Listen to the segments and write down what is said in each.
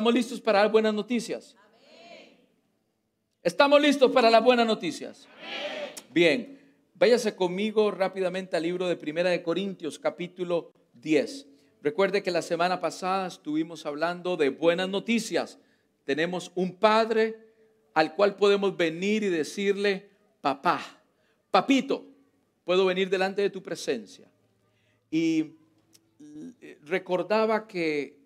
¿Estamos listos para dar buenas noticias? ¿Estamos listos para las buenas noticias? Bien, váyase conmigo rápidamente al libro de Primera de Corintios, capítulo 10. Recuerde que la semana pasada estuvimos hablando de buenas noticias. Tenemos un padre al cual podemos venir y decirle, papá, papito, puedo venir delante de tu presencia. Y recordaba que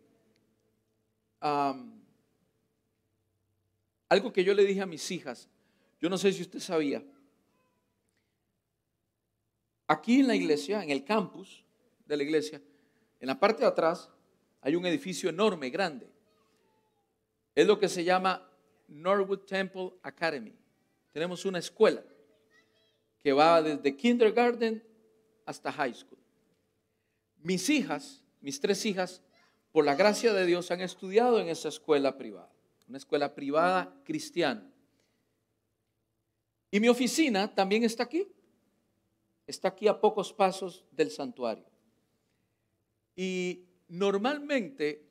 algo que yo le dije a mis hijas, yo no sé si usted sabía, aquí en la iglesia, en el campus de la iglesia, en la parte de atrás hay un edificio enorme, grande. Es lo que se llama Norwood Temple Academy. Tenemos una escuela que va desde kindergarten hasta high school. Mis hijas, mis tres hijas, por la gracia de Dios han estudiado en esa escuela privada, una escuela privada cristiana. Y mi oficina también está aquí. Está aquí a pocos pasos del santuario. Y normalmente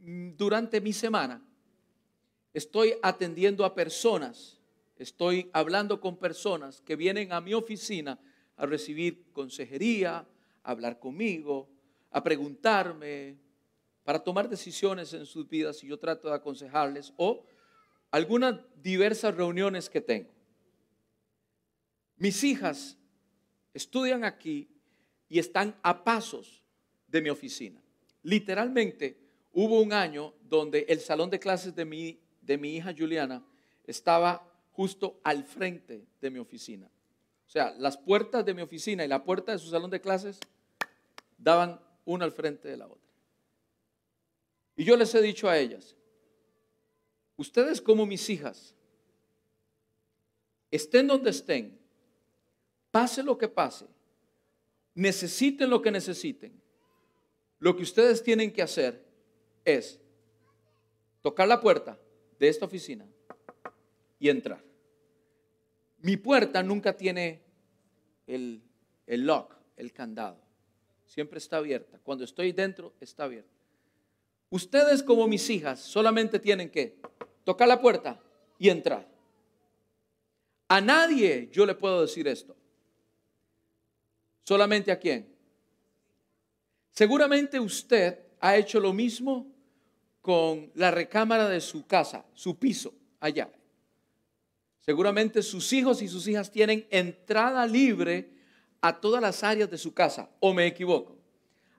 mm, durante mi semana estoy atendiendo a personas, estoy hablando con personas que vienen a mi oficina a recibir consejería, a hablar conmigo, a preguntarme, para tomar decisiones en sus vidas y yo trato de aconsejarles o algunas diversas reuniones que tengo. Mis hijas estudian aquí y están a pasos de mi oficina. Literalmente hubo un año donde el salón de clases de mi, de mi hija Juliana estaba justo al frente de mi oficina. O sea, las puertas de mi oficina y la puerta de su salón de clases daban una al frente de la otra. Y yo les he dicho a ellas, ustedes como mis hijas, estén donde estén, pase lo que pase, necesiten lo que necesiten, lo que ustedes tienen que hacer es tocar la puerta de esta oficina y entrar. Mi puerta nunca tiene el, el lock, el candado. Siempre está abierta. Cuando estoy dentro, está abierta. Ustedes como mis hijas solamente tienen que tocar la puerta y entrar. A nadie yo le puedo decir esto. Solamente a quién. Seguramente usted ha hecho lo mismo con la recámara de su casa, su piso, allá. Seguramente sus hijos y sus hijas tienen entrada libre a todas las áreas de su casa, o me equivoco.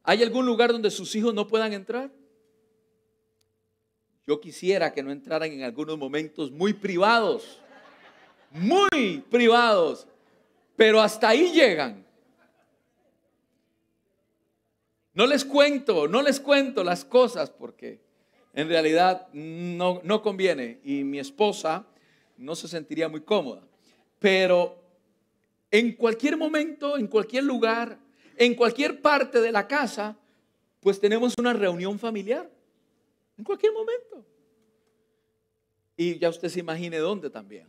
¿Hay algún lugar donde sus hijos no puedan entrar? Yo quisiera que no entraran en algunos momentos muy privados, muy privados, pero hasta ahí llegan. No les cuento, no les cuento las cosas porque en realidad no, no conviene y mi esposa no se sentiría muy cómoda. Pero en cualquier momento, en cualquier lugar, en cualquier parte de la casa, pues tenemos una reunión familiar. En cualquier momento. Y ya usted se imagine dónde también.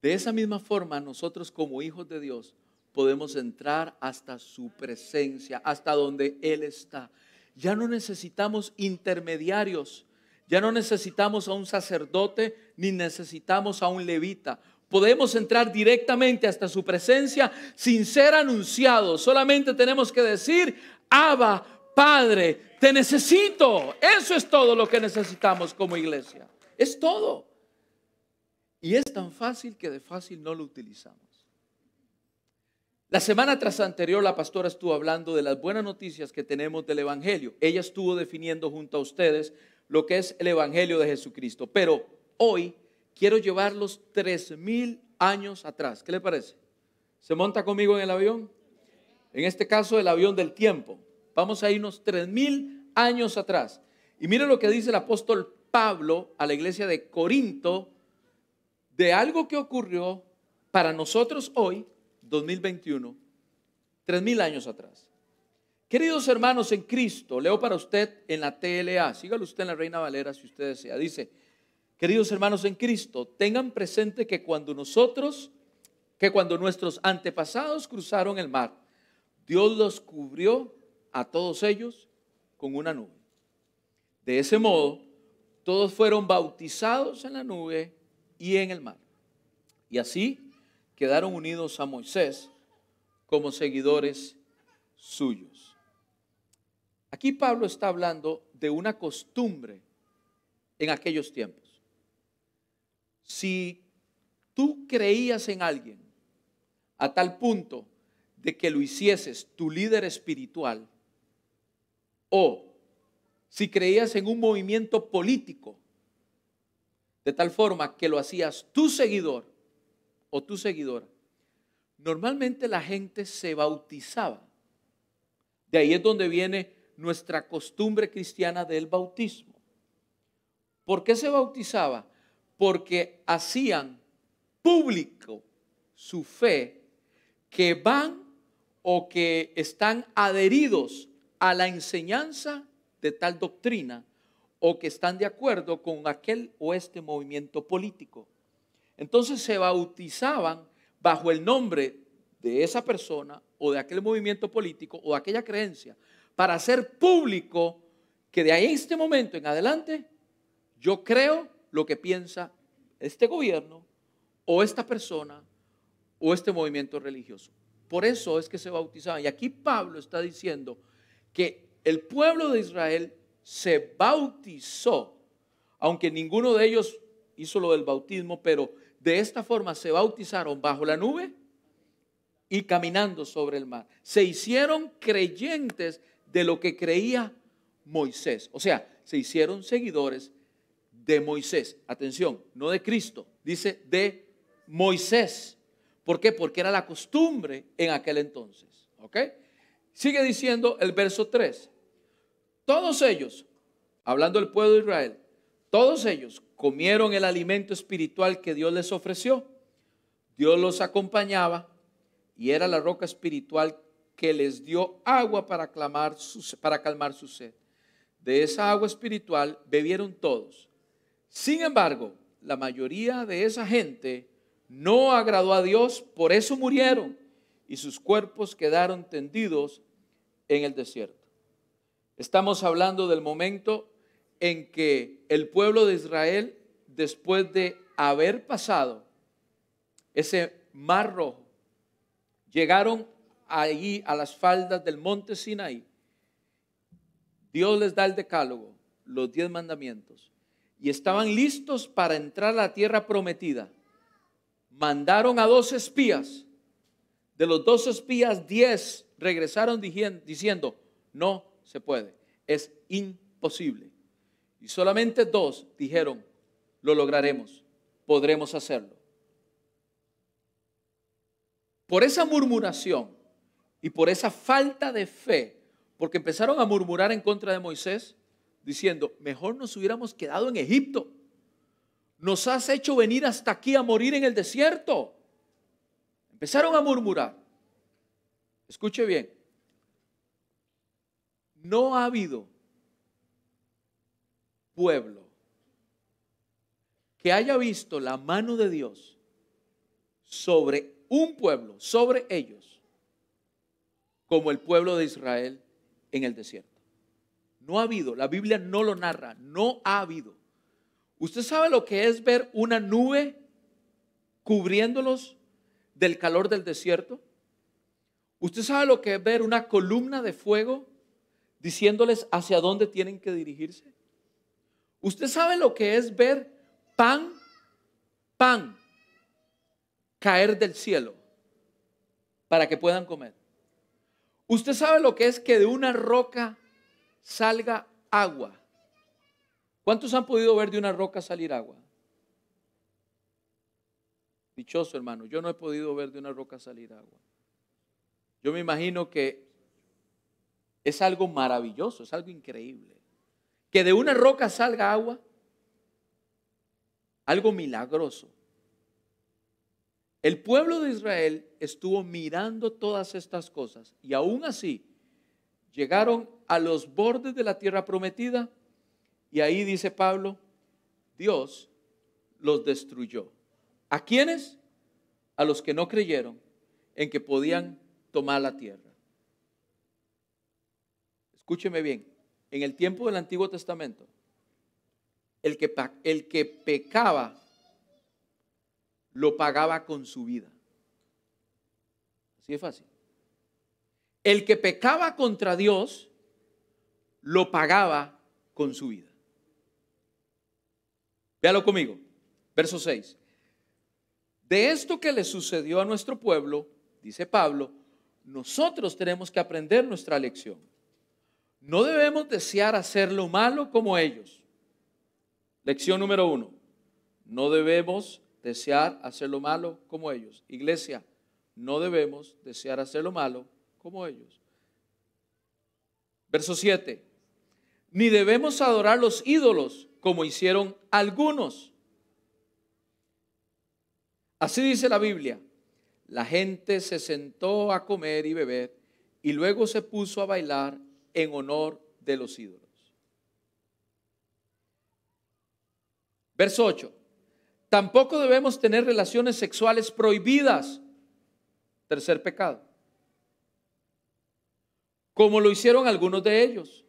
De esa misma forma, nosotros como hijos de Dios podemos entrar hasta su presencia, hasta donde Él está. Ya no necesitamos intermediarios, ya no necesitamos a un sacerdote, ni necesitamos a un levita. Podemos entrar directamente hasta su presencia sin ser anunciados. Solamente tenemos que decir, Abba, Padre, te necesito. Eso es todo lo que necesitamos como iglesia. Es todo. Y es tan fácil que de fácil no lo utilizamos. La semana tras anterior la pastora estuvo hablando de las buenas noticias que tenemos del Evangelio. Ella estuvo definiendo junto a ustedes lo que es el Evangelio de Jesucristo. Pero hoy quiero llevarlos tres mil años atrás. ¿Qué le parece? ¿Se monta conmigo en el avión? En este caso, el avión del tiempo. Vamos a irnos tres mil años atrás. Y mire lo que dice el apóstol Pablo a la iglesia de Corinto de algo que ocurrió para nosotros hoy, 2021, tres mil años atrás. Queridos hermanos en Cristo, leo para usted en la TLA, sígalo usted en la Reina Valera si usted desea. Dice, queridos hermanos en Cristo, tengan presente que cuando nosotros, que cuando nuestros antepasados cruzaron el mar, Dios los cubrió a todos ellos con una nube. De ese modo, todos fueron bautizados en la nube y en el mar. Y así quedaron unidos a Moisés como seguidores suyos. Aquí Pablo está hablando de una costumbre en aquellos tiempos. Si tú creías en alguien a tal punto de que lo hicieses tu líder espiritual, o si creías en un movimiento político, de tal forma que lo hacías tu seguidor o tu seguidora, normalmente la gente se bautizaba. De ahí es donde viene nuestra costumbre cristiana del bautismo. ¿Por qué se bautizaba? Porque hacían público su fe, que van o que están adheridos a la enseñanza de tal doctrina o que están de acuerdo con aquel o este movimiento político. Entonces se bautizaban bajo el nombre de esa persona o de aquel movimiento político o de aquella creencia para hacer público que de ahí este momento en adelante yo creo lo que piensa este gobierno o esta persona o este movimiento religioso. Por eso es que se bautizaban. Y aquí Pablo está diciendo que el pueblo de Israel se bautizó, aunque ninguno de ellos hizo lo del bautismo, pero de esta forma se bautizaron bajo la nube y caminando sobre el mar. Se hicieron creyentes de lo que creía Moisés. O sea, se hicieron seguidores de Moisés. Atención, no de Cristo, dice de Moisés. ¿Por qué? Porque era la costumbre en aquel entonces. ¿Ok? Sigue diciendo el verso 3. Todos ellos, hablando del pueblo de Israel, todos ellos comieron el alimento espiritual que Dios les ofreció. Dios los acompañaba y era la roca espiritual que les dio agua para, para calmar su sed. De esa agua espiritual bebieron todos. Sin embargo, la mayoría de esa gente no agradó a Dios, por eso murieron y sus cuerpos quedaron tendidos en el desierto. Estamos hablando del momento en que el pueblo de Israel, después de haber pasado ese mar rojo, llegaron allí a las faldas del monte Sinaí. Dios les da el decálogo, los diez mandamientos, y estaban listos para entrar a la tierra prometida. Mandaron a dos espías. De los dos espías, diez regresaron diciendo, no se puede, es imposible. Y solamente dos dijeron, lo lograremos, podremos hacerlo. Por esa murmuración y por esa falta de fe, porque empezaron a murmurar en contra de Moisés, diciendo, mejor nos hubiéramos quedado en Egipto. Nos has hecho venir hasta aquí a morir en el desierto. Empezaron a murmurar. Escuche bien. No ha habido pueblo que haya visto la mano de Dios sobre un pueblo, sobre ellos, como el pueblo de Israel en el desierto. No ha habido, la Biblia no lo narra, no ha habido. ¿Usted sabe lo que es ver una nube cubriéndolos del calor del desierto? ¿Usted sabe lo que es ver una columna de fuego diciéndoles hacia dónde tienen que dirigirse? ¿Usted sabe lo que es ver pan, pan caer del cielo para que puedan comer? ¿Usted sabe lo que es que de una roca salga agua? ¿Cuántos han podido ver de una roca salir agua? Dichoso hermano, yo no he podido ver de una roca salir agua. Yo me imagino que es algo maravilloso, es algo increíble. Que de una roca salga agua, algo milagroso. El pueblo de Israel estuvo mirando todas estas cosas y aún así llegaron a los bordes de la tierra prometida y ahí dice Pablo, Dios los destruyó. ¿A quiénes? A los que no creyeron en que podían tomar la tierra. Escúcheme bien, en el tiempo del Antiguo Testamento, el que, el que pecaba lo pagaba con su vida. Así de fácil. El que pecaba contra Dios lo pagaba con su vida. Véalo conmigo. Verso 6. De esto que le sucedió a nuestro pueblo, dice Pablo, nosotros tenemos que aprender nuestra lección. No debemos desear hacer lo malo como ellos. Lección número uno. No debemos desear hacer lo malo como ellos. Iglesia, no debemos desear hacer lo malo como ellos. Verso 7. Ni debemos adorar los ídolos como hicieron algunos. Así dice la Biblia. La gente se sentó a comer y beber y luego se puso a bailar en honor de los ídolos. Verso 8. Tampoco debemos tener relaciones sexuales prohibidas. Tercer pecado. Como lo hicieron algunos de ellos.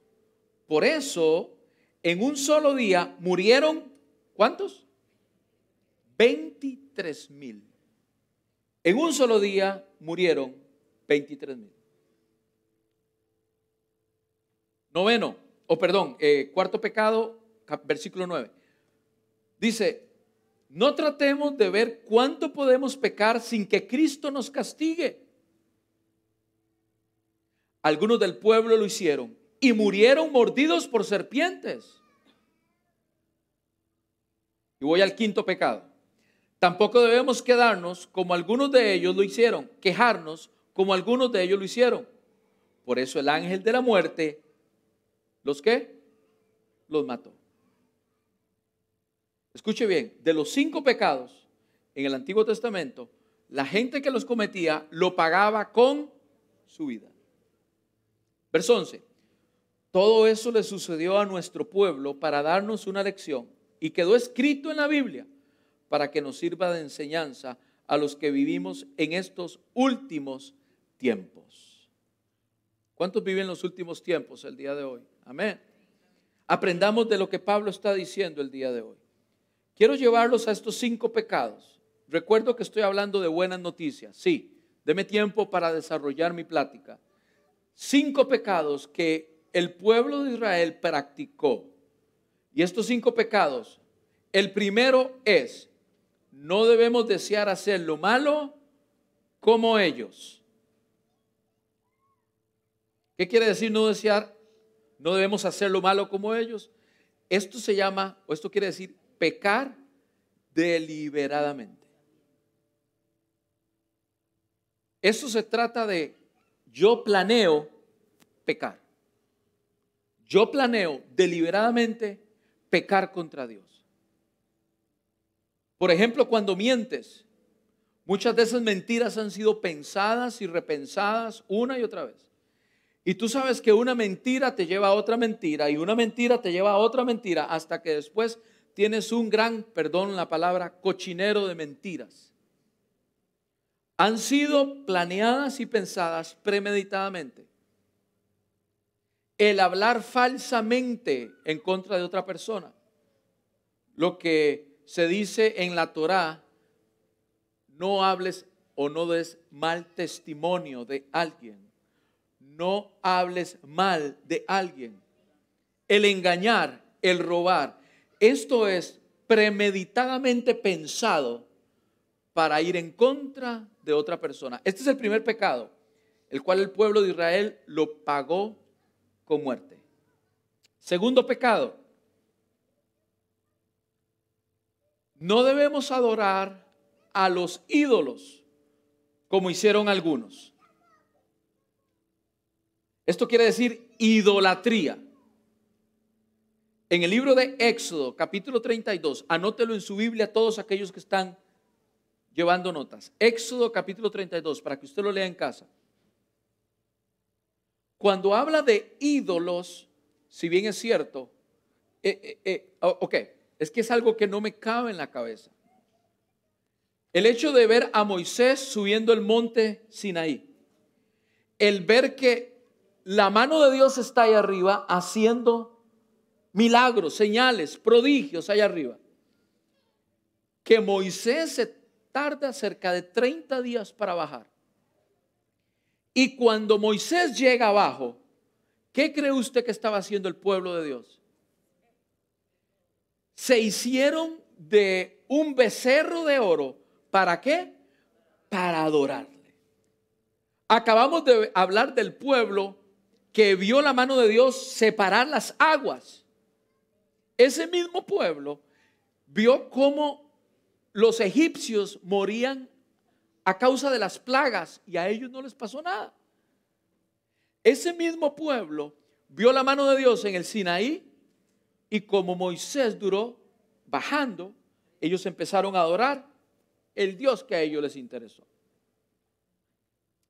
Por eso, en un solo día murieron, ¿cuántos? 23 mil. En un solo día murieron 23 mil. Noveno, o perdón, eh, cuarto pecado, versículo 9. Dice, no tratemos de ver cuánto podemos pecar sin que Cristo nos castigue. Algunos del pueblo lo hicieron y murieron mordidos por serpientes. Y voy al quinto pecado. Tampoco debemos quedarnos como algunos de ellos lo hicieron, quejarnos como algunos de ellos lo hicieron. Por eso el ángel de la muerte, ¿los qué? Los mató. Escuche bien, de los cinco pecados en el Antiguo Testamento, la gente que los cometía lo pagaba con su vida. Verso 11. Todo eso le sucedió a nuestro pueblo para darnos una lección y quedó escrito en la Biblia para que nos sirva de enseñanza a los que vivimos en estos últimos tiempos. ¿Cuántos viven los últimos tiempos el día de hoy? Amén. Aprendamos de lo que Pablo está diciendo el día de hoy. Quiero llevarlos a estos cinco pecados. Recuerdo que estoy hablando de buenas noticias. Sí, deme tiempo para desarrollar mi plática. Cinco pecados que el pueblo de Israel practicó. Y estos cinco pecados, el primero es, no debemos desear hacer lo malo como ellos. ¿Qué quiere decir no desear? No debemos hacer lo malo como ellos. Esto se llama, o esto quiere decir pecar deliberadamente. Eso se trata de yo planeo pecar. Yo planeo deliberadamente pecar contra Dios. Por ejemplo, cuando mientes, muchas de esas mentiras han sido pensadas y repensadas una y otra vez. Y tú sabes que una mentira te lleva a otra mentira y una mentira te lleva a otra mentira hasta que después tienes un gran, perdón la palabra, cochinero de mentiras. Han sido planeadas y pensadas premeditadamente. El hablar falsamente en contra de otra persona. Lo que se dice en la Torá, no hables o no des mal testimonio de alguien. No hables mal de alguien. El engañar, el robar, esto es premeditadamente pensado para ir en contra de otra persona. Este es el primer pecado, el cual el pueblo de Israel lo pagó con muerte. Segundo pecado, no debemos adorar a los ídolos como hicieron algunos. Esto quiere decir idolatría. En el libro de Éxodo, capítulo 32, anótelo en su Biblia todos aquellos que están llevando notas. Éxodo, capítulo 32, para que usted lo lea en casa. Cuando habla de ídolos, si bien es cierto, eh, eh, eh, ok, es que es algo que no me cabe en la cabeza. El hecho de ver a Moisés subiendo el monte Sinaí, el ver que la mano de Dios está ahí arriba haciendo milagros, señales, prodigios allá arriba. Que Moisés se tarda cerca de 30 días para bajar. Y cuando Moisés llega abajo, ¿qué cree usted que estaba haciendo el pueblo de Dios? Se hicieron de un becerro de oro. ¿Para qué? Para adorarle. Acabamos de hablar del pueblo que vio la mano de Dios separar las aguas. Ese mismo pueblo vio cómo los egipcios morían a causa de las plagas y a ellos no les pasó nada. Ese mismo pueblo vio la mano de Dios en el Sinaí y como Moisés duró bajando, ellos empezaron a adorar el Dios que a ellos les interesó.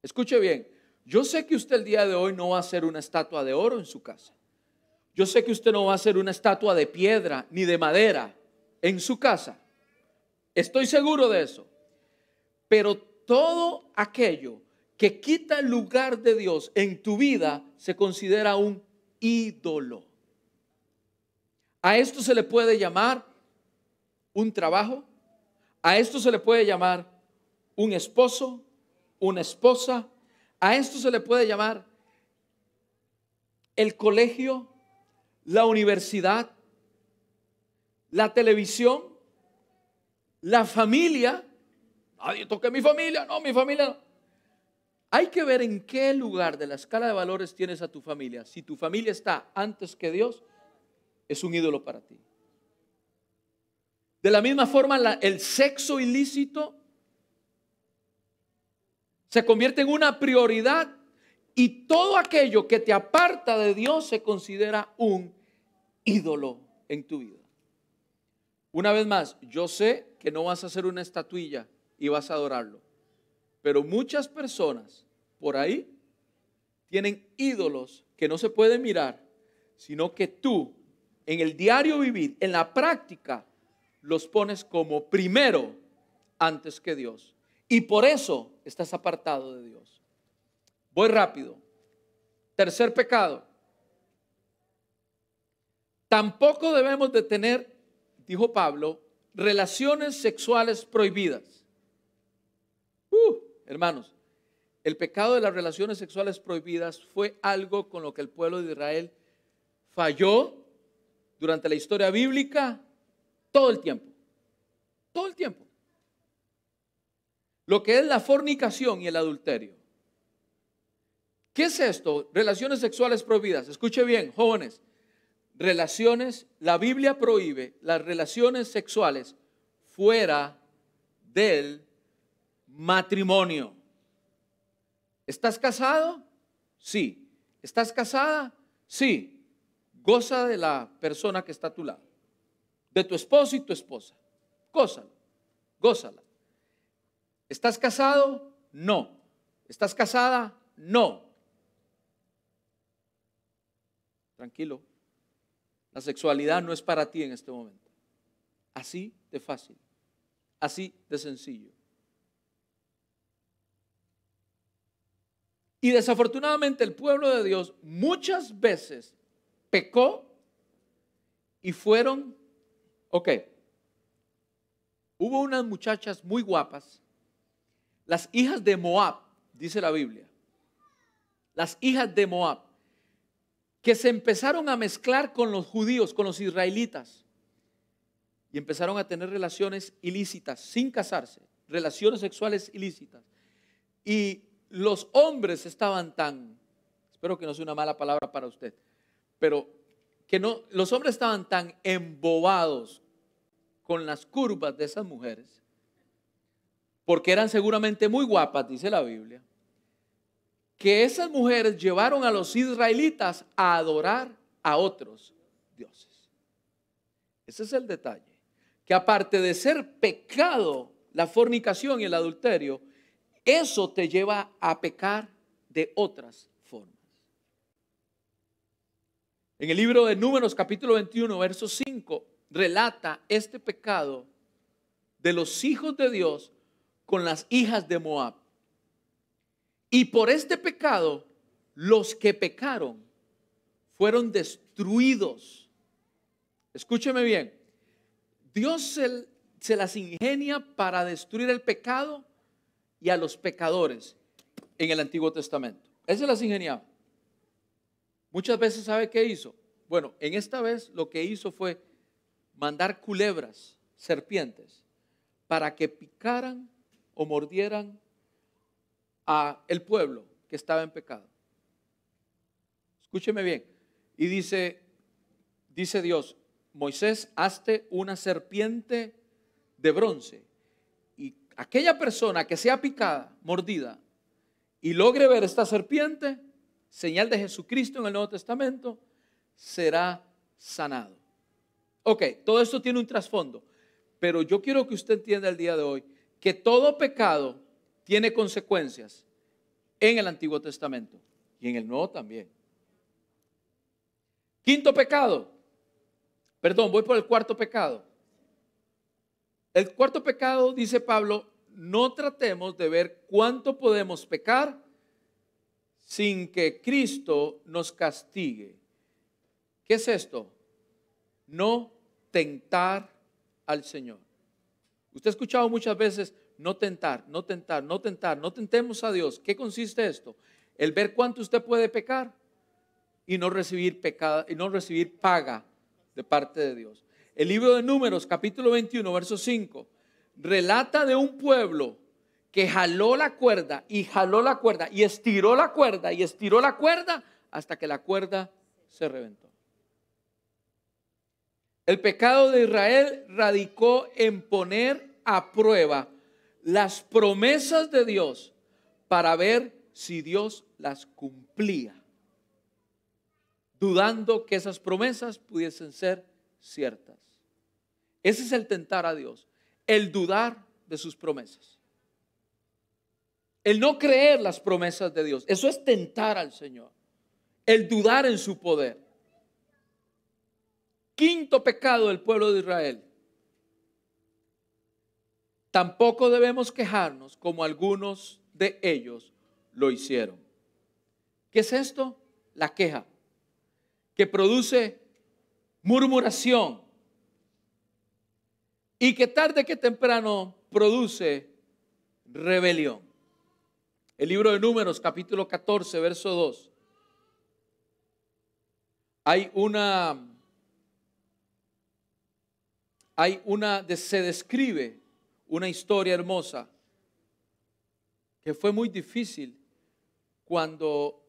Escuche bien, yo sé que usted el día de hoy no va a hacer una estatua de oro en su casa. Yo sé que usted no va a hacer una estatua de piedra ni de madera en su casa. Estoy seguro de eso. Pero todo aquello que quita el lugar de Dios en tu vida se considera un ídolo. A esto se le puede llamar un trabajo, a esto se le puede llamar un esposo, una esposa, a esto se le puede llamar el colegio, la universidad, la televisión, la familia. Nadie toque mi familia, no, mi familia. Hay que ver en qué lugar de la escala de valores tienes a tu familia. Si tu familia está antes que Dios, es un ídolo para ti. De la misma forma, el sexo ilícito se convierte en una prioridad y todo aquello que te aparta de Dios se considera un ídolo en tu vida. Una vez más, yo sé que no vas a hacer una estatuilla y vas a adorarlo, pero muchas personas por ahí tienen ídolos que no se pueden mirar, sino que tú en el diario vivir, en la práctica, los pones como primero antes que Dios. Y por eso estás apartado de Dios. Voy rápido. Tercer pecado. Tampoco debemos de tener, dijo Pablo, relaciones sexuales prohibidas. Uh, hermanos, el pecado de las relaciones sexuales prohibidas fue algo con lo que el pueblo de Israel falló durante la historia bíblica todo el tiempo. Todo el tiempo lo que es la fornicación y el adulterio. ¿Qué es esto? Relaciones sexuales prohibidas. Escuche bien, jóvenes. Relaciones, la Biblia prohíbe las relaciones sexuales fuera del matrimonio. ¿Estás casado? Sí. ¿Estás casada? Sí. Goza de la persona que está a tu lado. De tu esposo y tu esposa. Gózalo. Gózala. ¿Estás casado? No. ¿Estás casada? No. Tranquilo. La sexualidad no es para ti en este momento. Así de fácil. Así de sencillo. Y desafortunadamente el pueblo de Dios muchas veces pecó y fueron, ok, hubo unas muchachas muy guapas. Las hijas de Moab, dice la Biblia, las hijas de Moab, que se empezaron a mezclar con los judíos, con los israelitas, y empezaron a tener relaciones ilícitas sin casarse, relaciones sexuales ilícitas. Y los hombres estaban tan, espero que no sea una mala palabra para usted, pero que no, los hombres estaban tan embobados con las curvas de esas mujeres porque eran seguramente muy guapas, dice la Biblia, que esas mujeres llevaron a los israelitas a adorar a otros dioses. Ese es el detalle. Que aparte de ser pecado la fornicación y el adulterio, eso te lleva a pecar de otras En el libro de Números capítulo 21, verso 5, relata este pecado de los hijos de Dios con las hijas de Moab. Y por este pecado, los que pecaron fueron destruidos Escúcheme bien. Dios se, las ingenia para destruir el pecado y a los pecadores en el Antiguo Testamento. Él se las ingeniaba. Muchas veces, ¿sabe qué hizo? Bueno, en esta vez lo que hizo fue mandar culebras, serpientes, para que picaran o mordieran a el pueblo que estaba en pecado. Escúcheme bien. Y dice, dice Dios, Moisés, hazte una serpiente de bronce. Y aquella persona que sea picada, mordida, y logre ver esta serpiente, señal de Jesucristo en el Nuevo Testamento, será sanado. Ok, todo esto tiene un trasfondo, pero yo quiero que usted entienda el día de hoy que todo pecado tiene consecuencias en el Antiguo Testamento y en el Nuevo también. Quinto pecado. Perdón, voy por el cuarto pecado. El cuarto pecado, dice Pablo, no tratemos de ver cuánto podemos pecar sin que Cristo nos castigue. ¿Qué es esto? No tentar al Señor. Usted ha escuchado muchas veces, no tentar, no tentar, no tentar, no tentemos a Dios. ¿Qué consiste esto? El ver cuánto usted puede pecar y no recibir pecado y no recibir paga de parte de Dios. El libro de Números, capítulo 21, verso 5, relata de un pueblo que jaló la cuerda y jaló la cuerda y estiró la cuerda y estiró la cuerda hasta que la cuerda se reventó. El pecado de Israel radicó en poner a prueba las promesas de Dios para ver si Dios las cumplía, dudando que esas promesas pudiesen ser ciertas. Ese es el tentar a Dios, el dudar de sus promesas. El no creer las promesas de Dios. Eso es tentar al Señor. El dudar en su poder. Quinto pecado del pueblo de Israel. Tampoco debemos quejarnos como algunos de ellos lo hicieron. ¿Qué es esto? La queja, que produce murmuración y que tarde que temprano produce rebelión. El libro de Números, capítulo 14, verso 2. Hay una, hay una, se describe una historia hermosa que fue muy difícil cuando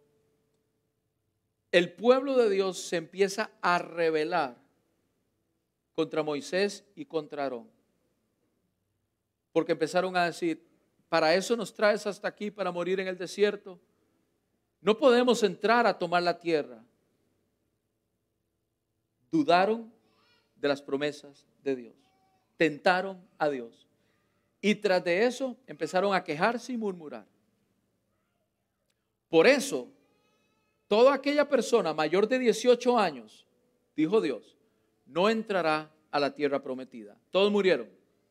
el pueblo de Dios se empieza a rebelar contra Moisés y contra Aarón. Porque empezaron a decir, para eso nos traes hasta aquí, para morir en el desierto. No podemos entrar a tomar la tierra. Dudaron de las promesas de Dios. Tentaron a Dios. Y tras de eso empezaron a quejarse y murmurar. Por eso, toda aquella persona mayor de 18 años, dijo Dios, no entrará a la tierra prometida. Todos murieron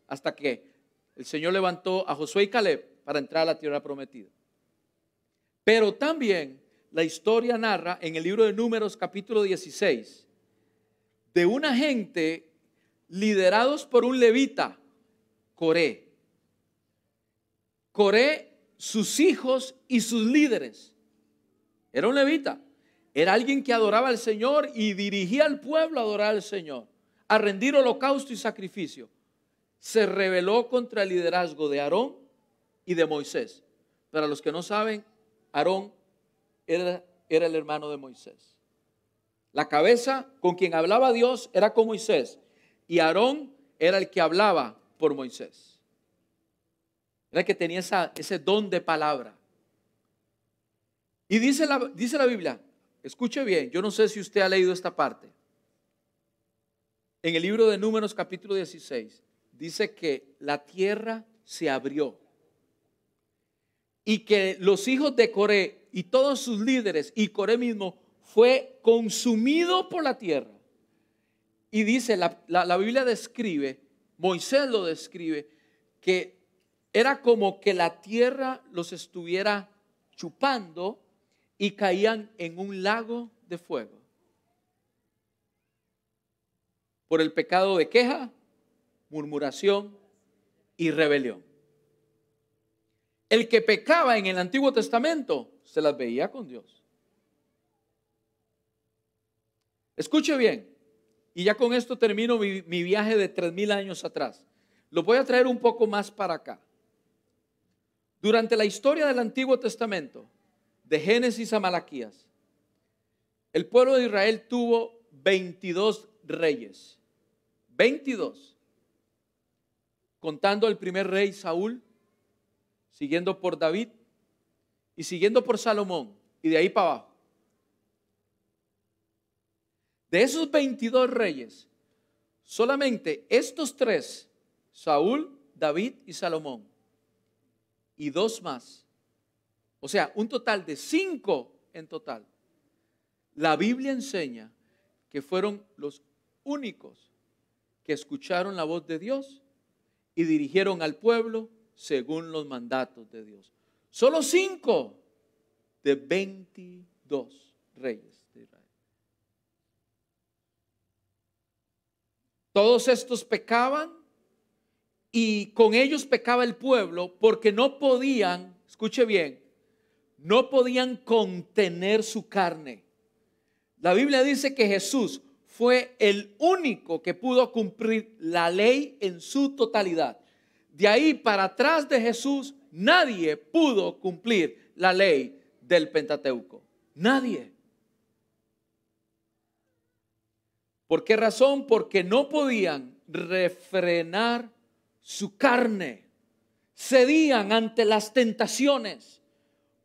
hasta que el Señor levantó a Josué y Caleb para entrar a la tierra prometida. Pero también la historia narra en el libro de Números capítulo 16 de una gente liderados por un levita, Coré. Coré, sus hijos y sus líderes. Era un levita. Era alguien que adoraba al Señor y dirigía al pueblo a adorar al Señor, a rendir holocausto y sacrificio se rebeló contra el liderazgo de Aarón y de Moisés. Para los que no saben, Aarón era, el hermano de Moisés. La cabeza con quien hablaba Dios era con Moisés y Aarón era el que hablaba por Moisés. Era el que tenía ese don de palabra. Y dice la, dice la Biblia, escuche bien, yo no sé si usted ha leído esta parte. En el libro de Números capítulo 16, dice que la tierra se abrió y que los hijos de Coré y todos sus líderes y Coré mismo fue consumido por la tierra. Y dice, la, la, Biblia describe, Moisés lo describe, que era como que la tierra los estuviera chupando y caían en un lago de fuego. por el pecado de queja, murmuración y rebelión. El que pecaba en el Antiguo Testamento se las veía con Dios. Escuche bien, y ya con esto termino mi, viaje de tres mil años atrás. Lo voy a traer un poco más para acá. Durante la historia del Antiguo Testamento, de Génesis a Malaquías, el pueblo de Israel tuvo 22 reyes. 22. Contando al primer rey Saúl, siguiendo por David y siguiendo por Salomón y de ahí para abajo. De esos 22 reyes, solamente estos tres, Saúl, David y Salomón, y dos más, o sea, un total de cinco en total, la Biblia enseña que fueron los únicos que escucharon la voz de Dios y dirigieron al pueblo según los mandatos de Dios. Solo cinco de 22 reyes de Israel. Todos estos pecaban y con ellos pecaba el pueblo porque no podían, escuche bien, no podían contener su carne. La Biblia dice que Jesús fue el único que pudo cumplir la ley en su totalidad. De ahí para atrás de Jesús, nadie pudo cumplir la ley del Pentateuco. Nadie. ¿Por qué razón? Porque no podían refrenar su carne. Cedían ante las tentaciones.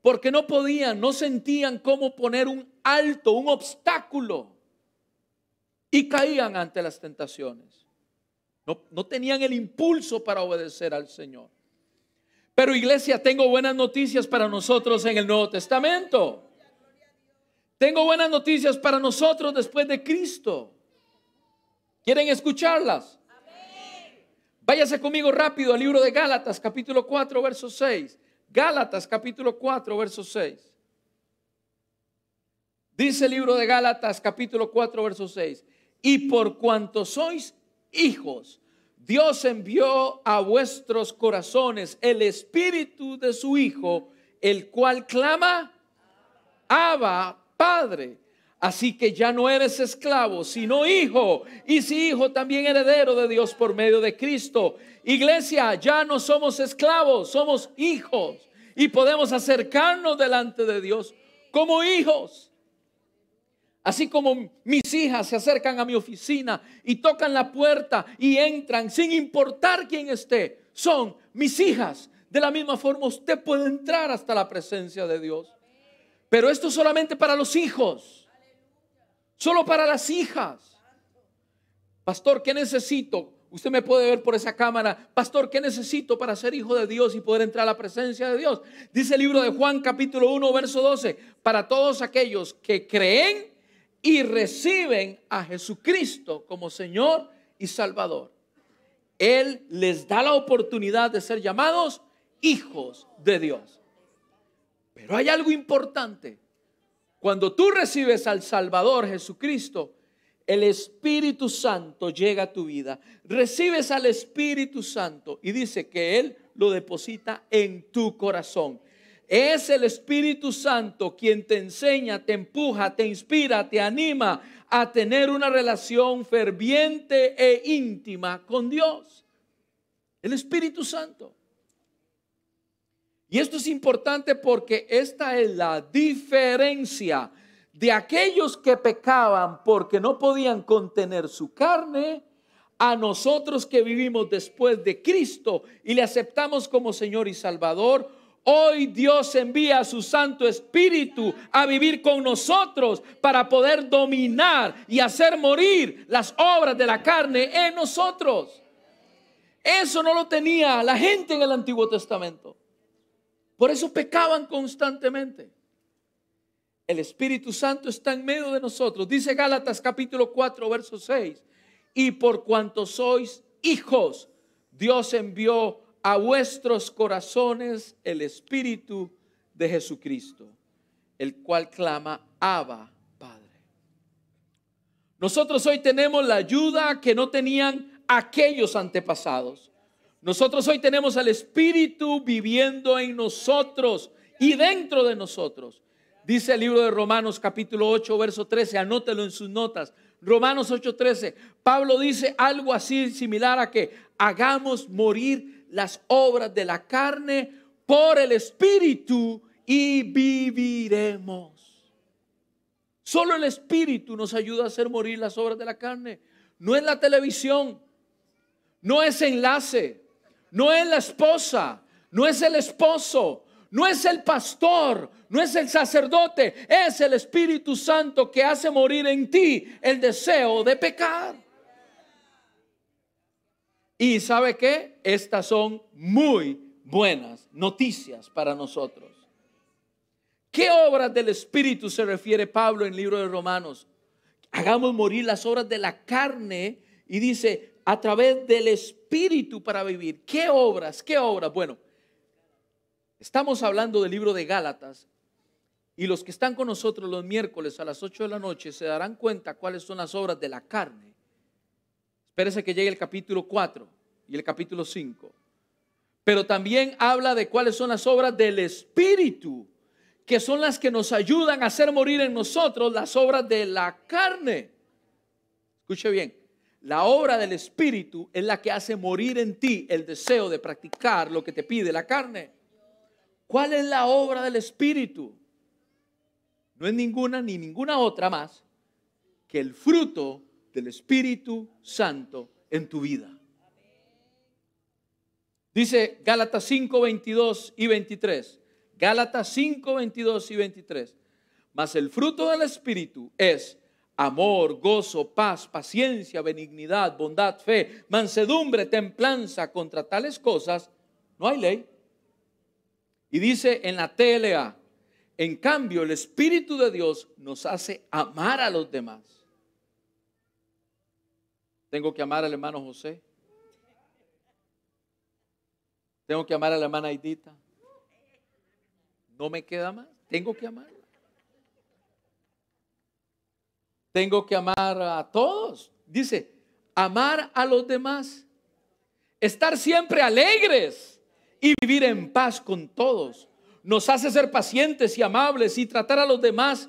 Porque no podían, no sentían cómo poner un alto, un obstáculo. Y caían ante las tentaciones. No, no tenían el impulso para obedecer al Señor. Pero iglesia, tengo buenas noticias para nosotros en el Nuevo Testamento. Tengo buenas noticias para nosotros después de Cristo. ¿Quieren escucharlas? Váyase conmigo rápido al libro de Gálatas, capítulo 4, verso 6. Gálatas, capítulo 4, verso 6. Dice el libro de Gálatas, capítulo 4, verso 6. Y por cuanto sois hijos, Dios envió a vuestros corazones el espíritu de su Hijo, el cual clama, Abba, Padre. Así que ya no eres esclavo, sino hijo. Y si hijo, también heredero de Dios por medio de Cristo. Iglesia, ya no somos esclavos, somos hijos. Y podemos acercarnos delante de Dios como hijos. Así como mis hijas se acercan a mi oficina y tocan la puerta y entran sin importar quién esté, son mis hijas. De la misma forma usted puede entrar hasta la presencia de Dios. Pero esto solamente para los hijos. Solo para las hijas. Pastor, ¿qué necesito? Usted me puede ver por esa cámara. Pastor, ¿qué necesito para ser hijo de Dios y poder entrar a la presencia de Dios? Dice el libro de Juan capítulo 1, verso 12. Para todos aquellos que creen y reciben a Jesucristo como Señor y Salvador. Él les da la oportunidad de ser llamados hijos de Dios. Pero hay algo importante. Cuando tú recibes al Salvador Jesucristo, el Espíritu Santo llega a tu vida. Recibes al Espíritu Santo y dice que Él lo deposita en tu corazón. Es el Espíritu Santo quien te enseña, te empuja, te inspira, te anima a tener una relación ferviente e íntima con Dios. El Espíritu Santo. Y esto es importante porque esta es la diferencia de aquellos que pecaban porque no podían contener su carne a nosotros que vivimos después de Cristo y le aceptamos como Señor y Salvador. Hoy Dios envía a su Santo Espíritu a vivir con nosotros para poder dominar y hacer morir las obras de la carne en nosotros. Eso no lo tenía la gente en el Antiguo Testamento. Por eso pecaban constantemente. El Espíritu Santo está en medio de nosotros. Dice Gálatas capítulo 4, verso 6. Y por cuanto sois hijos, Dios envió a vuestros corazones el Espíritu de Jesucristo, el cual clama, Abba, Padre. Nosotros hoy tenemos la ayuda que no tenían aquellos antepasados. Nosotros hoy tenemos al Espíritu viviendo en nosotros y dentro de nosotros. Dice el libro de Romanos capítulo 8, verso 13, anótelo en sus notas. Romanos 8, 13. Pablo dice algo así similar a que hagamos morir las obras de la carne por el Espíritu y viviremos. Solo el Espíritu nos ayuda a hacer morir las obras de la carne. No es la televisión, no es enlace, no es la esposa, no es el esposo, no es el pastor, no es el sacerdote, es el Espíritu Santo que hace morir en ti el deseo de pecar. Y sabe qué? Estas son muy buenas noticias para nosotros. ¿Qué obras del Espíritu se refiere Pablo en el libro de Romanos? Hagamos morir las obras de la carne y dice a través del Espíritu para vivir. ¿Qué obras? ¿Qué obras? Bueno, Estamos hablando del libro de Gálatas y los que están con nosotros los miércoles a las 8 de la noche se darán cuenta cuáles son las obras de la carne. Espérese que llegue el capítulo 4 y el capítulo 5. Pero también habla de cuáles son las obras del Espíritu, que son las que nos ayudan a hacer morir en nosotros las obras de la carne. Escuche bien, la obra del Espíritu es la que hace morir en ti el deseo de practicar lo que te pide la carne. ¿Cuál es la obra del Espíritu? No es ninguna ni ninguna otra más que el fruto del Espíritu Santo en tu vida. Dice Gálatas 5, 22 y 23. Gálatas 5, 22 y 23. Mas el fruto del Espíritu es amor, gozo, paz, paciencia, benignidad, bondad, fe, mansedumbre, templanza. Contra tales cosas no hay ley. Y dice en la TLA, en cambio el Espíritu de Dios nos hace amar a los demás. Tengo que amar al hermano José. Tengo que amar a la hermana Aidita. No me queda más. Tengo que amar. Tengo que amar a todos. Dice, amar a los demás. Estar siempre alegres y vivir en paz con todos. Nos hace ser pacientes y amables y tratar a los demás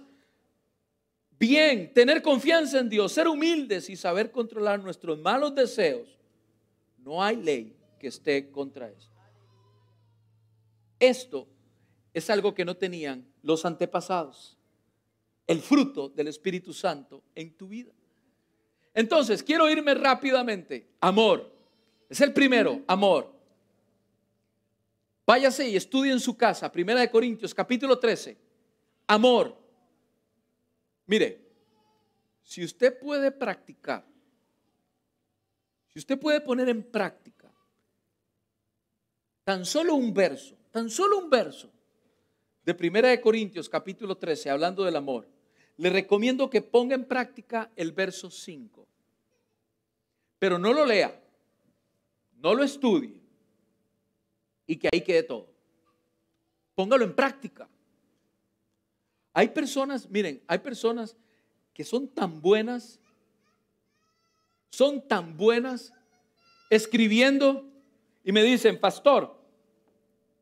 bien, tener confianza en Dios, ser humildes y saber controlar nuestros malos deseos. No hay ley que esté contra eso. Esto es algo que no tenían los antepasados. El fruto del Espíritu Santo en tu vida. Entonces, quiero irme rápidamente. Amor. Es el primero, amor. Váyase y estudie en su casa, Primera de Corintios, capítulo 13. Amor. Mire, si usted puede practicar, si usted puede poner en práctica tan solo un verso, tan solo un verso de Primera de Corintios, capítulo 13, hablando del amor, le recomiendo que ponga en práctica el verso 5. Pero no lo lea, no lo estudie, y que ahí quede todo. Póngalo en práctica. Hay personas, miren, hay personas que son tan buenas, son tan buenas escribiendo y me dicen, pastor,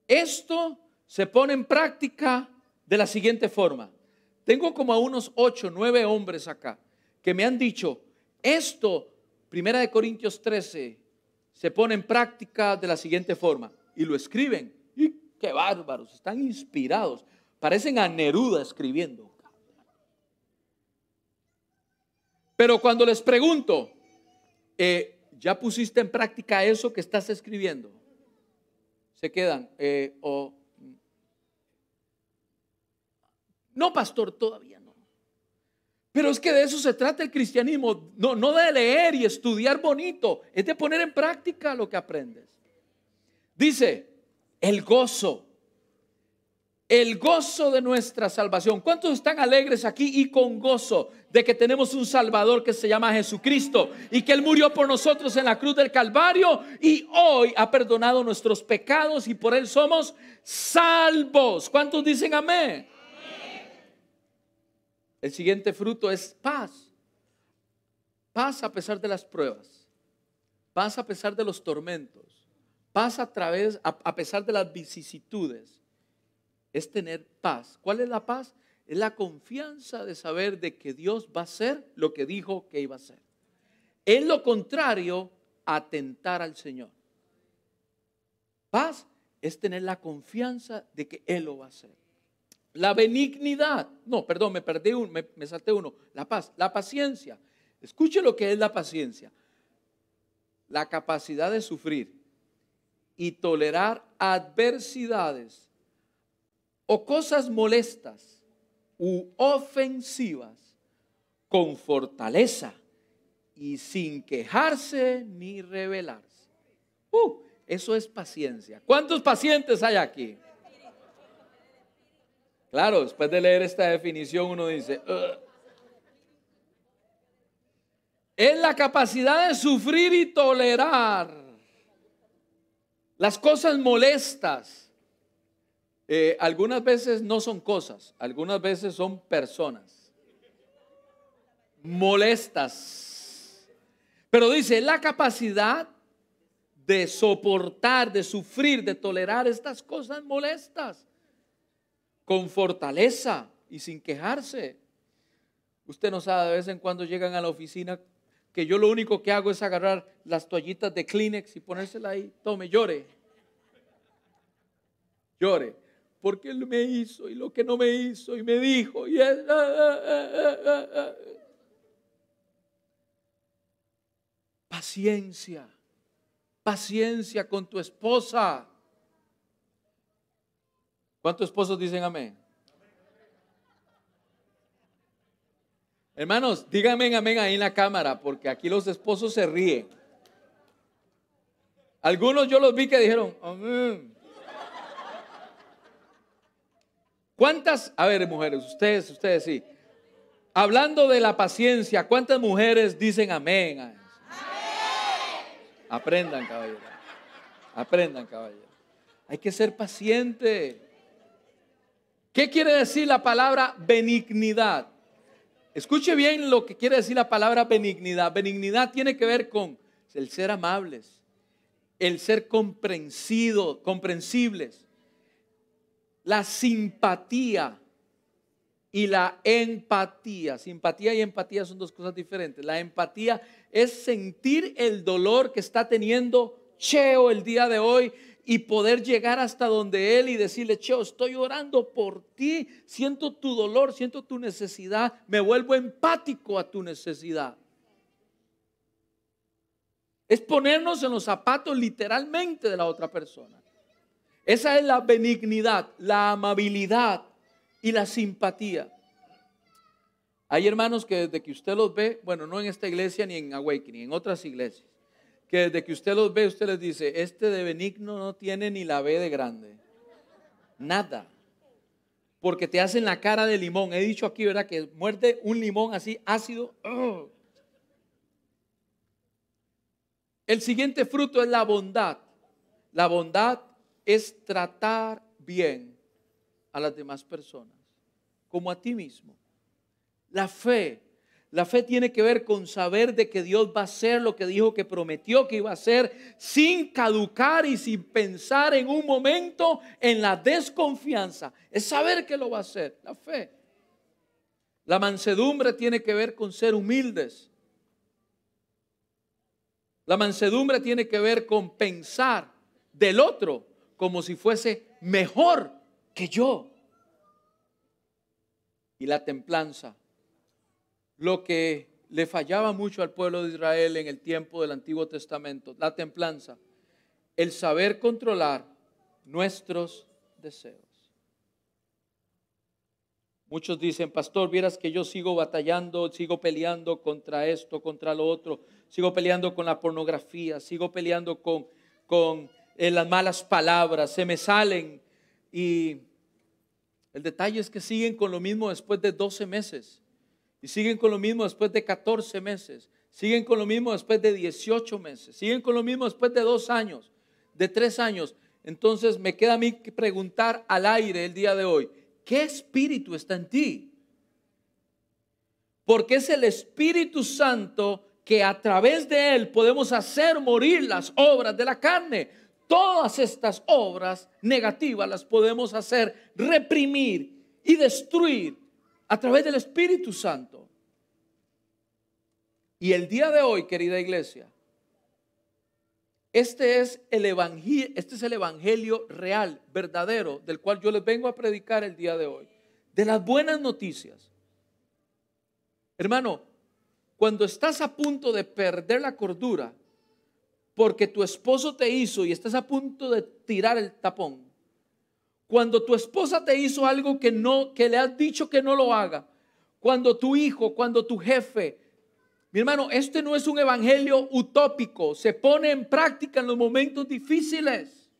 esto se pone en práctica de la siguiente forma. Tengo como a unos ocho, nueve hombres acá que me han dicho, esto, Primera de Corintios 13, se pone en práctica de la siguiente forma y lo escriben. Y qué bárbaros, están inspirados. Parecen a Neruda escribiendo. Pero cuando les pregunto, eh, ¿ya pusiste en práctica eso que estás escribiendo? Se quedan, eh, o, no, pastor, todavía no. Pero es que de eso se trata el cristianismo, no de leer y estudiar bonito, es de poner en práctica lo que aprendes. Dice, el gozo. El gozo de nuestra salvación. ¿Cuántos están alegres aquí y con gozo de que tenemos un Salvador que se llama Jesucristo y que Él murió por nosotros en la cruz del Calvario y hoy ha perdonado nuestros pecados y por Él somos salvos? ¿Cuántos dicen amén? El siguiente fruto es paz. Paz a pesar de las pruebas. Paz a pesar de los tormentos. Paz a través, a, pesar de las vicisitudes. Es tener paz. ¿Cuál es la paz? Es la confianza de saber de que Dios va a hacer lo que dijo que iba a hacer. Es lo contrario, atentar al Señor. Paz es tener la confianza de que Él lo va a hacer. La benignidad, no, perdón, me perdí uno, me, me salté uno. La paz, la paciencia. Escuche lo que es la paciencia. La capacidad de sufrir y tolerar adversidades o cosas molestas u ofensivas con fortaleza y sin quejarse ni rebelarse. Uh, eso es paciencia. ¿Cuántos pacientes hay aquí? Claro, después de leer esta definición uno dice, es la capacidad de sufrir y tolerar las cosas molestas. Eh, algunas veces no son cosas, algunas veces son personas molestas. Pero dice, la capacidad de soportar, de sufrir, de tolerar estas cosas molestas con fortaleza y sin quejarse. Usted no sabe, de vez en cuando llegan a la oficina que yo lo único que hago es agarrar las toallitas de Kleenex y ponérsela ahí. Tome, llore. Llore. Porque él me hizo y lo que no me hizo y me dijo. Y ah, ah, ah, Paciencia. Paciencia con tu esposa. ¿Cuántos esposos dicen amén? Hermanos, díganme amén ahí en la cámara, porque aquí los esposos se ríen. Algunos yo los vi que dijeron, amén. ¿Cuántas, a ver mujeres, ustedes, ustedes sí, hablando de la paciencia, ¿cuántas mujeres dicen amén? amén. Aprendan, caballero. Aprendan, caballero. Hay que ser paciente. ¿Qué quiere decir la palabra benignidad? Escuche bien lo que quiere decir la palabra benignidad. Benignidad tiene que ver con el ser amables, el ser comprensido, comprensibles, la simpatía y la empatía. Simpatía y empatía son dos cosas diferentes. La empatía es sentir el dolor que está teniendo Cheo el día de hoy y poder llegar hasta donde Él y decirle, Cheo, estoy orando por ti, siento tu dolor, siento tu necesidad, me vuelvo empático a tu necesidad. Es ponernos en los zapatos literalmente de la otra persona. Esa es la benignidad, la amabilidad y la simpatía. Hay hermanos que desde que usted los ve, bueno, no en esta iglesia ni en Awakening, en otras iglesias, que desde que usted los ve, usted les dice, este de benigno no tiene ni la B de grande. Nada. Porque te hacen la cara de limón. He dicho aquí, ¿verdad? Que muerde un limón así ácido. El siguiente fruto es la bondad. La bondad es tratar bien a las demás personas, como a ti mismo. La fe la fe tiene que ver con saber de que Dios va a hacer lo que dijo que prometió que iba a hacer sin caducar y sin pensar en un momento en la desconfianza. Es saber que lo va a hacer, la fe. La mansedumbre tiene que ver con ser humildes. La mansedumbre tiene que ver con pensar del otro como si fuese mejor que yo. Y la templanza lo que le fallaba mucho al pueblo de Israel en el tiempo del Antiguo Testamento, la templanza, el saber controlar nuestros deseos. Muchos dicen, pastor, vieras que yo sigo batallando, sigo peleando contra esto, contra lo otro, sigo peleando con la pornografía, sigo peleando con, con eh, las malas palabras, se me salen y el detalle es que siguen con lo mismo después de 12 meses. Y siguen con lo mismo después de 14 meses. Siguen con lo mismo después de 18 meses. Siguen con lo mismo después de dos años, de tres años. Entonces me queda a mí preguntar al aire el día de hoy, ¿qué espíritu está en ti? Porque es el Espíritu Santo que a través de Él podemos hacer morir las obras de la carne. Todas estas obras negativas las podemos hacer reprimir y destruir a través del Espíritu Santo. Y el día de hoy, querida iglesia, este es el evangelio, este es el evangelio real, verdadero, del cual yo les vengo a predicar el día de hoy, de las buenas noticias. Hermano, cuando estás a punto de perder la cordura porque tu esposo te hizo y estás a punto de tirar el tapón, cuando tu esposa te hizo algo que no que le has dicho que no lo haga, cuando tu hijo, cuando tu jefe mi hermano, este no es un evangelio utópico, se pone en práctica en los momentos difíciles.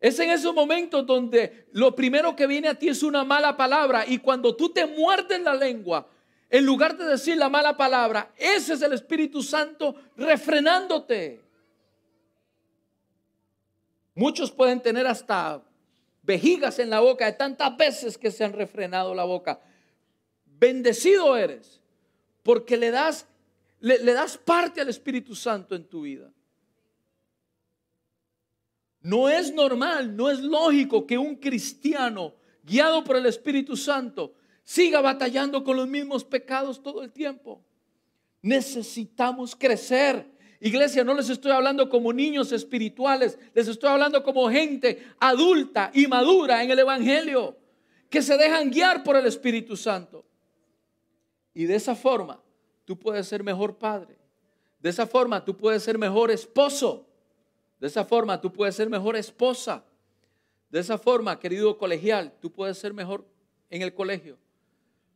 Es en esos momentos donde lo primero que viene a ti es una mala palabra y cuando tú te muerdes la lengua, en lugar de decir la mala palabra, ese es el Espíritu Santo refrenándote. Muchos pueden tener hasta vejigas en la boca de tantas veces que se han refrenado la boca. Bendecido eres porque le das, le, das parte al Espíritu Santo en tu vida. No es normal, no es lógico que un cristiano guiado por el Espíritu Santo siga batallando con los mismos pecados todo el tiempo. Necesitamos crecer. Iglesia, no les estoy hablando como niños espirituales, les estoy hablando como gente adulta y madura en el Evangelio, que se dejan guiar por el Espíritu Santo. Y de esa forma tú puedes ser mejor padre. De esa forma tú puedes ser mejor esposo. De esa forma tú puedes ser mejor esposa. De esa forma, querido colegial, tú puedes ser mejor en el colegio.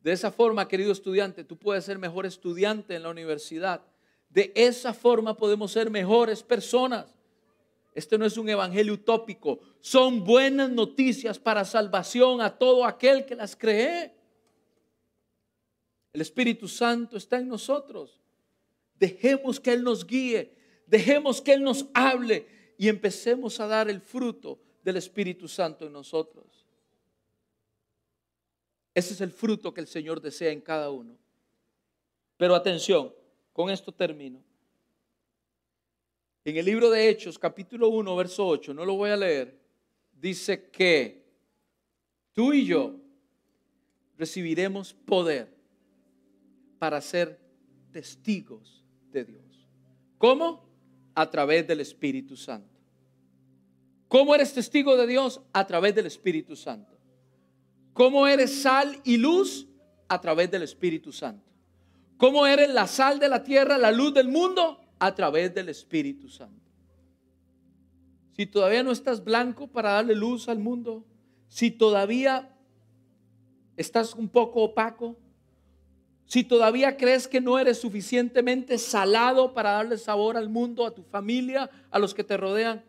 De esa forma, querido estudiante, tú puedes ser mejor estudiante en la universidad. De esa forma podemos ser mejores personas. Este no es un evangelio utópico. Son buenas noticias para salvación a todo aquel que las cree. El Espíritu Santo está en nosotros. Dejemos que Él nos guíe, dejemos que Él nos hable y empecemos a dar el fruto del Espíritu Santo en nosotros. Ese es el fruto que el Señor desea en cada uno. Pero atención, con esto termino. En el libro de Hechos, capítulo 1, verso 8, no lo voy a leer, dice que tú y yo recibiremos poder para ser testigos de Dios. ¿Cómo? A través del Espíritu Santo. ¿Cómo eres testigo de Dios? A través del Espíritu Santo. ¿Cómo eres sal y luz? A través del Espíritu Santo. ¿Cómo eres la sal de la tierra, la luz del mundo? A través del Espíritu Santo. Si todavía no estás blanco para darle luz al mundo, si todavía estás un poco opaco, si todavía crees que no eres suficientemente salado para darle sabor al mundo, a tu familia, a los que te rodean,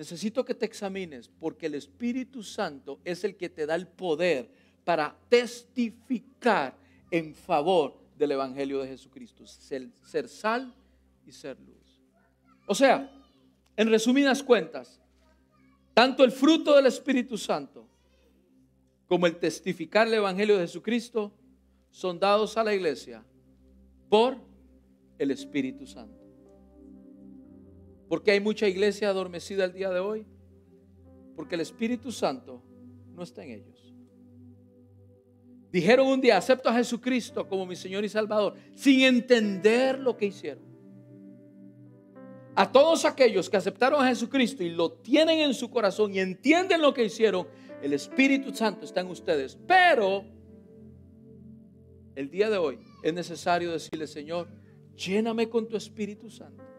necesito que te examines porque el Espíritu Santo es el que te da el poder para testificar en favor del Evangelio de Jesucristo. Ser, sal y ser luz. O sea, en resumidas cuentas, tanto el fruto del Espíritu Santo como el testificar el Evangelio de Jesucristo son dados a la iglesia por el Espíritu Santo. Porque hay mucha iglesia adormecida el día de hoy? Porque el Espíritu Santo no está en ellos. Dijeron un día, acepto a Jesucristo como mi Señor y Salvador, sin entender lo que hicieron. A todos aquellos que aceptaron a Jesucristo y lo tienen en su corazón y entienden lo que hicieron, el Espíritu Santo está en ustedes. Pero el día de hoy es necesario decirle, Señor, lléname con tu Espíritu Santo.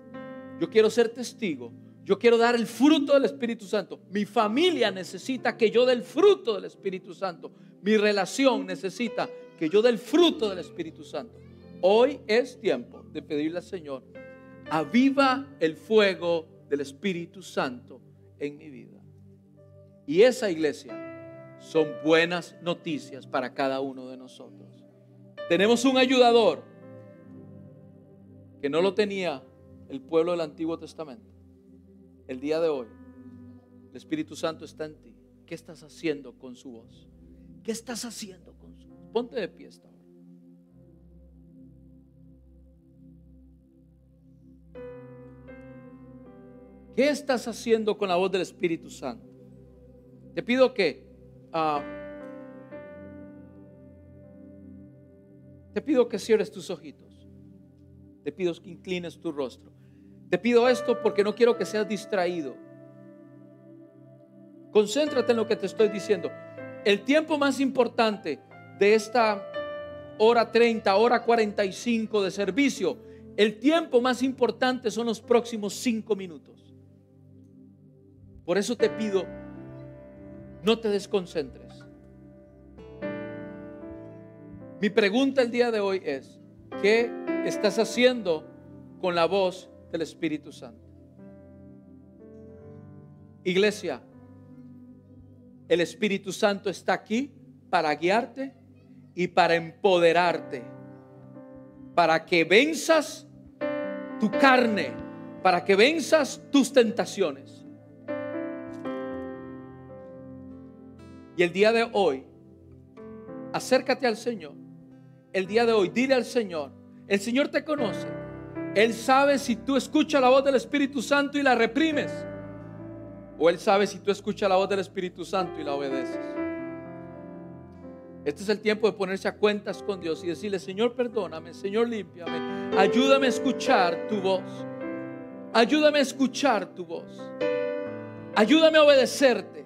Yo quiero ser testigo. Yo quiero dar el fruto del Espíritu Santo. Mi familia necesita que yo dé el fruto del Espíritu Santo. Mi relación necesita que yo dé el fruto del Espíritu Santo. Hoy es tiempo de pedirle al Señor, aviva el fuego del Espíritu Santo en mi vida. Y esa iglesia son buenas noticias para cada uno de nosotros. Tenemos un ayudador que no lo tenía el pueblo del Antiguo Testamento, el día de hoy, el Espíritu Santo está en ti. ¿Qué estás haciendo con su voz? ¿Qué estás haciendo con su voz? Ponte de pie esta hora. ¿Qué estás haciendo con la voz del Espíritu Santo? Te pido que ah, te pido que cierres tus ojitos. Te pido que inclines tu rostro. Te pido esto porque no quiero que seas distraído. Concéntrate en lo que te estoy diciendo. El tiempo más importante de esta hora 30, hora 45 de servicio, el tiempo más importante son los próximos cinco minutos. Por eso te pido, no te desconcentres. Mi pregunta el día de hoy es, ¿qué estás haciendo con la voz del Espíritu Santo? Iglesia, el Espíritu Santo está aquí para guiarte y para empoderarte, para que venzas tu carne, para que venzas tus tentaciones. Y el día de hoy, acércate al Señor. El día de hoy, dile al Señor, el Señor te conoce. Él sabe si tú escuchas la voz del Espíritu Santo y la reprimes. O Él sabe si tú escuchas la voz del Espíritu Santo y la obedeces. Este es el tiempo de ponerse a cuentas con Dios y decirle, Señor, perdóname, Señor, límpiame. Ayúdame a escuchar tu voz. Ayúdame a escuchar tu voz. Ayúdame a obedecerte.